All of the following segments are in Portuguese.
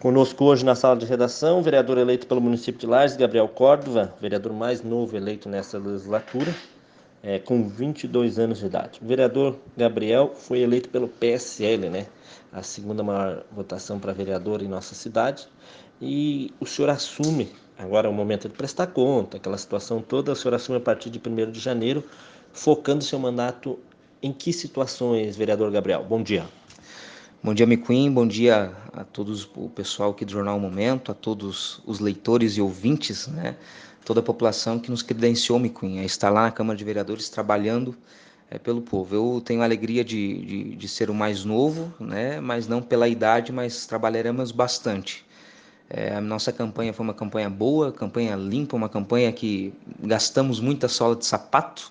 Conosco hoje na sala de redação, vereador eleito pelo município de Lages, Gabriel Córdova, vereador mais novo eleito nessa legislatura, é, com 22 anos de idade. O vereador Gabriel foi eleito pelo PSL, né? A segunda maior votação para vereador em nossa cidade. E o senhor assume, agora é o momento de prestar conta, aquela situação toda, o senhor assume a partir de 1 de janeiro, focando seu mandato em que situações, vereador Gabriel? Bom dia. Bom dia, McQueen. Bom dia a todos o pessoal aqui do Jornal Momento, a todos os leitores e ouvintes, né? Toda a população que nos credenciou, McQueen, a estar lá na Câmara de Vereadores trabalhando é, pelo povo. Eu tenho a alegria de, de, de, ser o mais novo, né? Mas não pela idade, mas trabalharemos bastante. É, a nossa campanha foi uma campanha boa, campanha limpa, uma campanha que gastamos muita sola de sapato,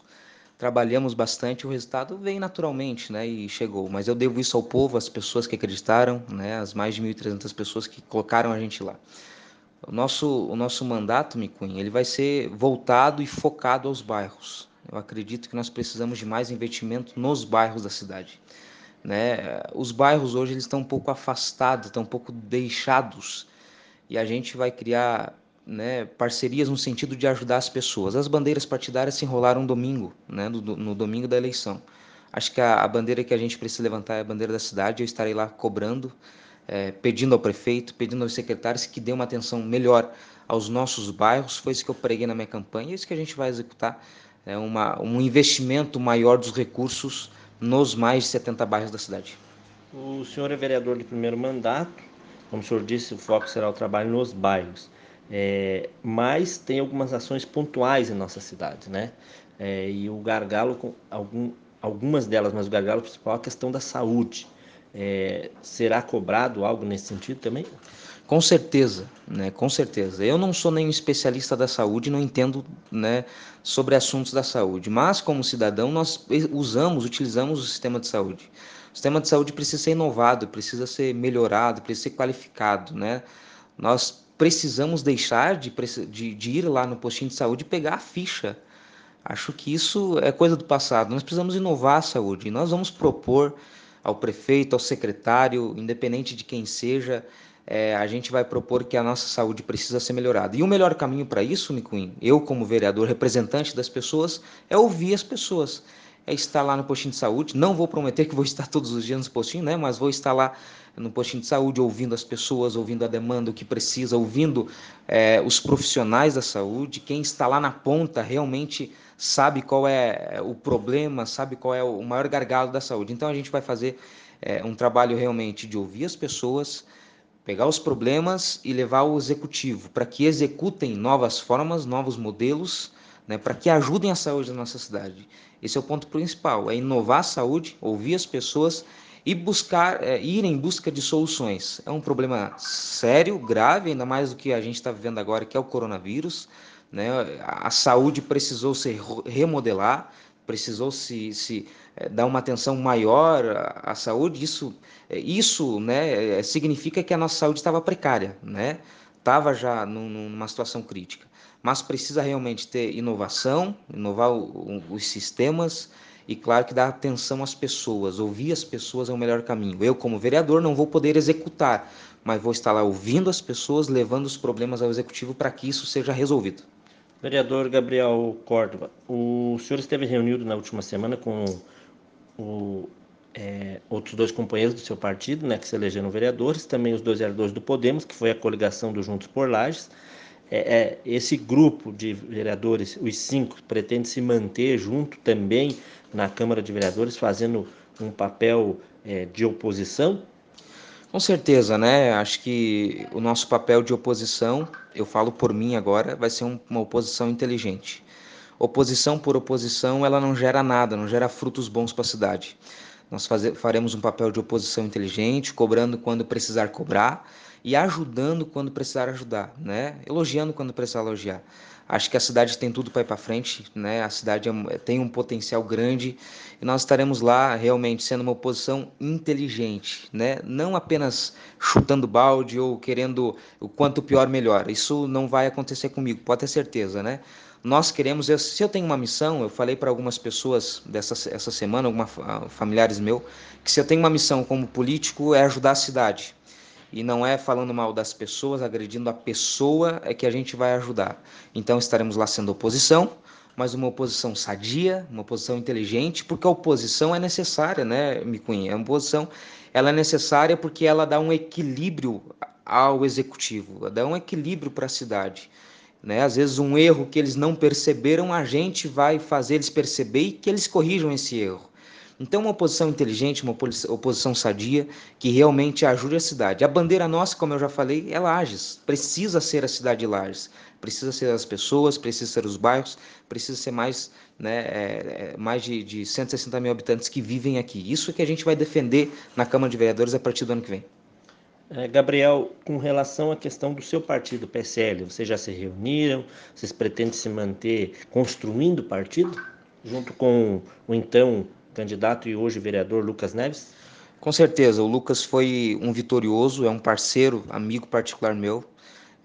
trabalhamos bastante, o resultado veio naturalmente, né, e chegou. Mas eu devo isso ao povo, às pessoas que acreditaram, né, as mais de 1.300 pessoas que colocaram a gente lá. O nosso, o nosso mandato, Micuim, ele vai ser voltado e focado aos bairros. Eu acredito que nós precisamos de mais investimento nos bairros da cidade. Né? Os bairros hoje eles estão um pouco afastados, estão um pouco deixados, e a gente vai criar né, parcerias no sentido de ajudar as pessoas. As bandeiras partidárias se enrolaram domingo, né, no, no domingo da eleição. Acho que a, a, bandeira que a gente precisa levantar é a bandeira da cidade. Eu estarei lá cobrando, é, pedindo ao prefeito, pedindo aos secretários que dê uma atenção melhor aos nossos bairros. Foi isso que eu preguei na minha campanha, é isso que a gente vai executar. É uma, um investimento maior dos recursos nos mais de 70 bairros da cidade. O senhor é vereador de primeiro mandato, como o senhor disse, o foco será o trabalho nos bairros. É, mas tem algumas ações pontuais em nossa cidade, né? É, e o gargalo, algum, algumas delas, mas o gargalo principal é a questão da saúde. É, será cobrado algo nesse sentido também? Com certeza, né? Com certeza. Eu não sou nenhum especialista da saúde, não entendo, né, sobre assuntos da saúde. Mas como cidadão nós usamos, utilizamos o sistema de saúde. O sistema de saúde precisa ser inovado, precisa ser melhorado, precisa ser qualificado, né? Nós precisamos deixar de, de, de ir lá no postinho de saúde e pegar a ficha. Acho que isso é coisa do passado. Nós precisamos inovar a saúde. E nós vamos propor ao prefeito, ao secretário, independente de quem seja, é, a gente vai propor que a nossa saúde precisa ser melhorada. E o melhor caminho para isso, Nicuim, eu como vereador, representante das pessoas, é ouvir as pessoas é estar lá no postinho de saúde. Não vou prometer que vou estar todos os dias no postinho, né? Mas vou estar lá no postinho de saúde, ouvindo as pessoas, ouvindo a demanda, o que precisa, ouvindo é, os profissionais da saúde. Quem está lá na ponta realmente sabe qual é o problema, sabe qual é o maior gargalo da saúde. Então a gente vai fazer é, um trabalho realmente de ouvir as pessoas, pegar os problemas e levar ao executivo para que executem novas formas, novos modelos né, para que ajudem a saúde da nossa cidade. Esse é o ponto principal, é inovar a saúde, ouvir as pessoas e buscar, é, ir em busca de soluções. É um problema sério, grave, ainda mais do que a gente está vivendo agora, que é o coronavírus. Né? A saúde precisou se remodelar, precisou se, se é, dar uma atenção maior à, saúde. Isso, é, isso né, é, significa que a nossa saúde estava precária, né? Estava já num, numa situação crítica mas precisa realmente ter inovação, inovar o, o, os sistemas e, claro, que dar atenção às pessoas. Ouvir as pessoas é o melhor caminho. Eu, como vereador, não vou poder executar, mas vou estar lá ouvindo as pessoas, levando os problemas ao executivo para que isso seja resolvido. Vereador Gabriel Córdova, o senhor esteve reunido na última semana com o, é, outros dois companheiros do seu partido, né, que se elegeram vereadores, também os dois vereadores do Podemos, que foi a coligação do Juntos por Lages é, é, esse grupo de vereadores, os cinco, pretende se manter junto também na Câmara de Vereadores, fazendo um papel é, de oposição? Com certeza, né? Acho que o nosso papel de oposição, eu falo por mim agora, vai ser um, uma oposição inteligente. Oposição por oposição, ela não gera nada, não gera frutos bons para a cidade. Nós faze, faremos um papel de oposição inteligente, cobrando quando precisar cobrar, e ajudando quando precisar ajudar, né? Elogiando quando precisar elogiar. Acho que a cidade tem tudo para ir para frente, né? A cidade é, tem um potencial grande e nós estaremos lá realmente sendo uma oposição inteligente, né? Não apenas chutando balde ou querendo o quanto pior melhor. Isso não vai acontecer comigo, pode ter certeza, né? Nós queremos, se eu tenho uma missão, eu falei para algumas pessoas dessa essa semana, alguns familiares meu, que se eu tenho uma missão como político é ajudar a cidade e não é falando mal das pessoas, agredindo a pessoa é que a gente vai ajudar. Então estaremos lá sendo oposição, mas uma oposição sadia, uma oposição inteligente, porque a oposição é necessária, né, Micunha? A oposição ela é necessária porque ela dá um equilíbrio ao executivo, dá um equilíbrio para a cidade. Né? Às vezes um erro que eles não perceberam, a gente vai fazer eles perceber e que eles corrijam esse erro. Então, uma oposição inteligente, uma oposição sadia, que realmente ajude a cidade. A bandeira nossa, como eu já falei, é Lages. Precisa ser a cidade de Lages. Precisa ser as pessoas, precisa ser os bairros, precisa ser mais, né, é, é mais de, de 160 mil habitantes que vivem aqui. Isso que a gente vai defender na Câmara de Vereadores a partir do ano que vem. É, Gabriel, com relação à questão do seu partido, PSL, vocês já se reuniram? Vocês pretendem se manter construindo o partido? Junto com o então candidato e hoje vereador Lucas Neves? Com certeza, o Lucas foi um vitorioso, é um parceiro, amigo particular meu.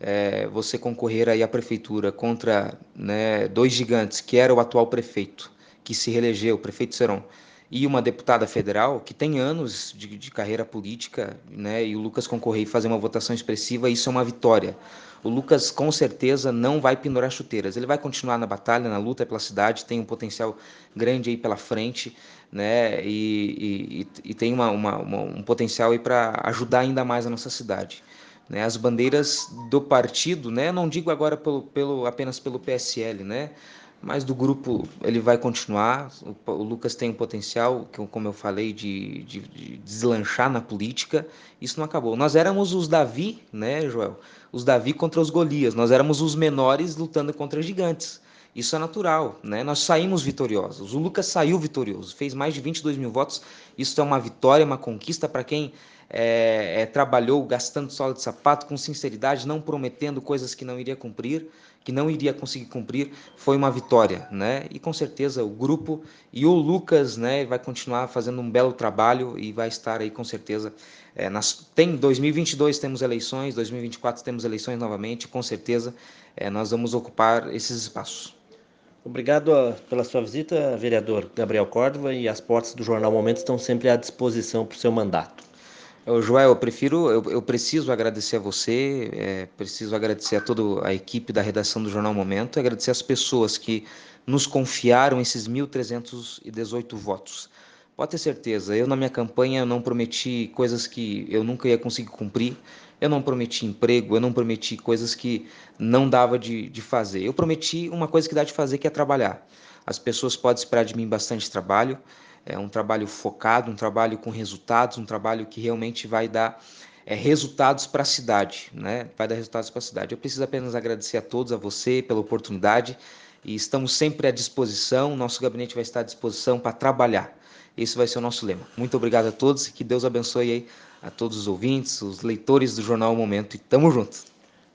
É, você concorrer aí à prefeitura contra né, dois gigantes, que era o atual prefeito, que se reelegeu, o prefeito Seron, e uma deputada federal que tem anos de, de carreira política, né, e o Lucas concorrer e fazer uma votação expressiva, isso é uma vitória. O Lucas com certeza não vai pendurar chuteiras, ele vai continuar na batalha, na luta pela cidade, tem um potencial grande aí pela frente, né, e, e, e tem uma, uma, uma, um potencial aí para ajudar ainda mais a nossa cidade. Né, as bandeiras do partido, né, não digo agora pelo, pelo, apenas pelo PSL, né, mas do grupo ele vai continuar. O, o Lucas tem um potencial, que, como eu falei, de, de, de, deslanchar na política. Isso não acabou. Nós éramos os Davi, né, Joel? Os Davi contra os Golias. Nós éramos os menores lutando contra gigantes. Isso é natural, né? Nós saímos vitoriosos. O Lucas saiu vitorioso, fez mais de 22 mil votos. Isso é uma vitória, uma conquista para quem é, é, trabalhou gastando sola de sapato, com sinceridade, não prometendo coisas que não iria cumprir, que não iria conseguir cumprir, foi uma vitória, né? E com certeza o grupo e o Lucas, né, vai continuar fazendo um belo trabalho e vai estar aí com certeza. É, nas, tem 2022 temos eleições, 2024 temos eleições novamente, com certeza é, nós vamos ocupar esses espaços. Obrigado pela sua visita, vereador Gabriel Córdova, e as portas do Jornal Momento estão sempre à disposição para o seu mandato. Eu, Joel, eu prefiro, eu, eu, preciso agradecer a você, é, preciso agradecer a toda a equipe da redação do Jornal Momento, agradecer as pessoas que nos confiaram esses 1.318 votos. Pode ter certeza, eu na minha campanha não prometi coisas que eu nunca ia conseguir cumprir, eu não prometi emprego, eu não prometi coisas que não dava de, de fazer. Eu prometi uma coisa que dá de fazer, que é trabalhar. As pessoas podem esperar de mim bastante trabalho, é um trabalho focado, um trabalho com resultados, um trabalho que realmente vai dar é, resultados para a cidade, né? Vai dar resultados para a cidade. Eu preciso apenas agradecer a todos, a você pela oportunidade e estamos sempre à disposição. Nosso gabinete vai estar à disposição para trabalhar. Esse vai ser o nosso lema. Muito obrigado a todos e que Deus abençoe aí a todos os ouvintes, os leitores do Jornal Momento e tamo junto.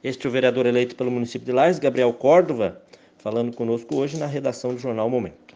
Este é o vereador eleito pelo município de Lages, Gabriel Córdova, falando conosco hoje na redação do Jornal Momento.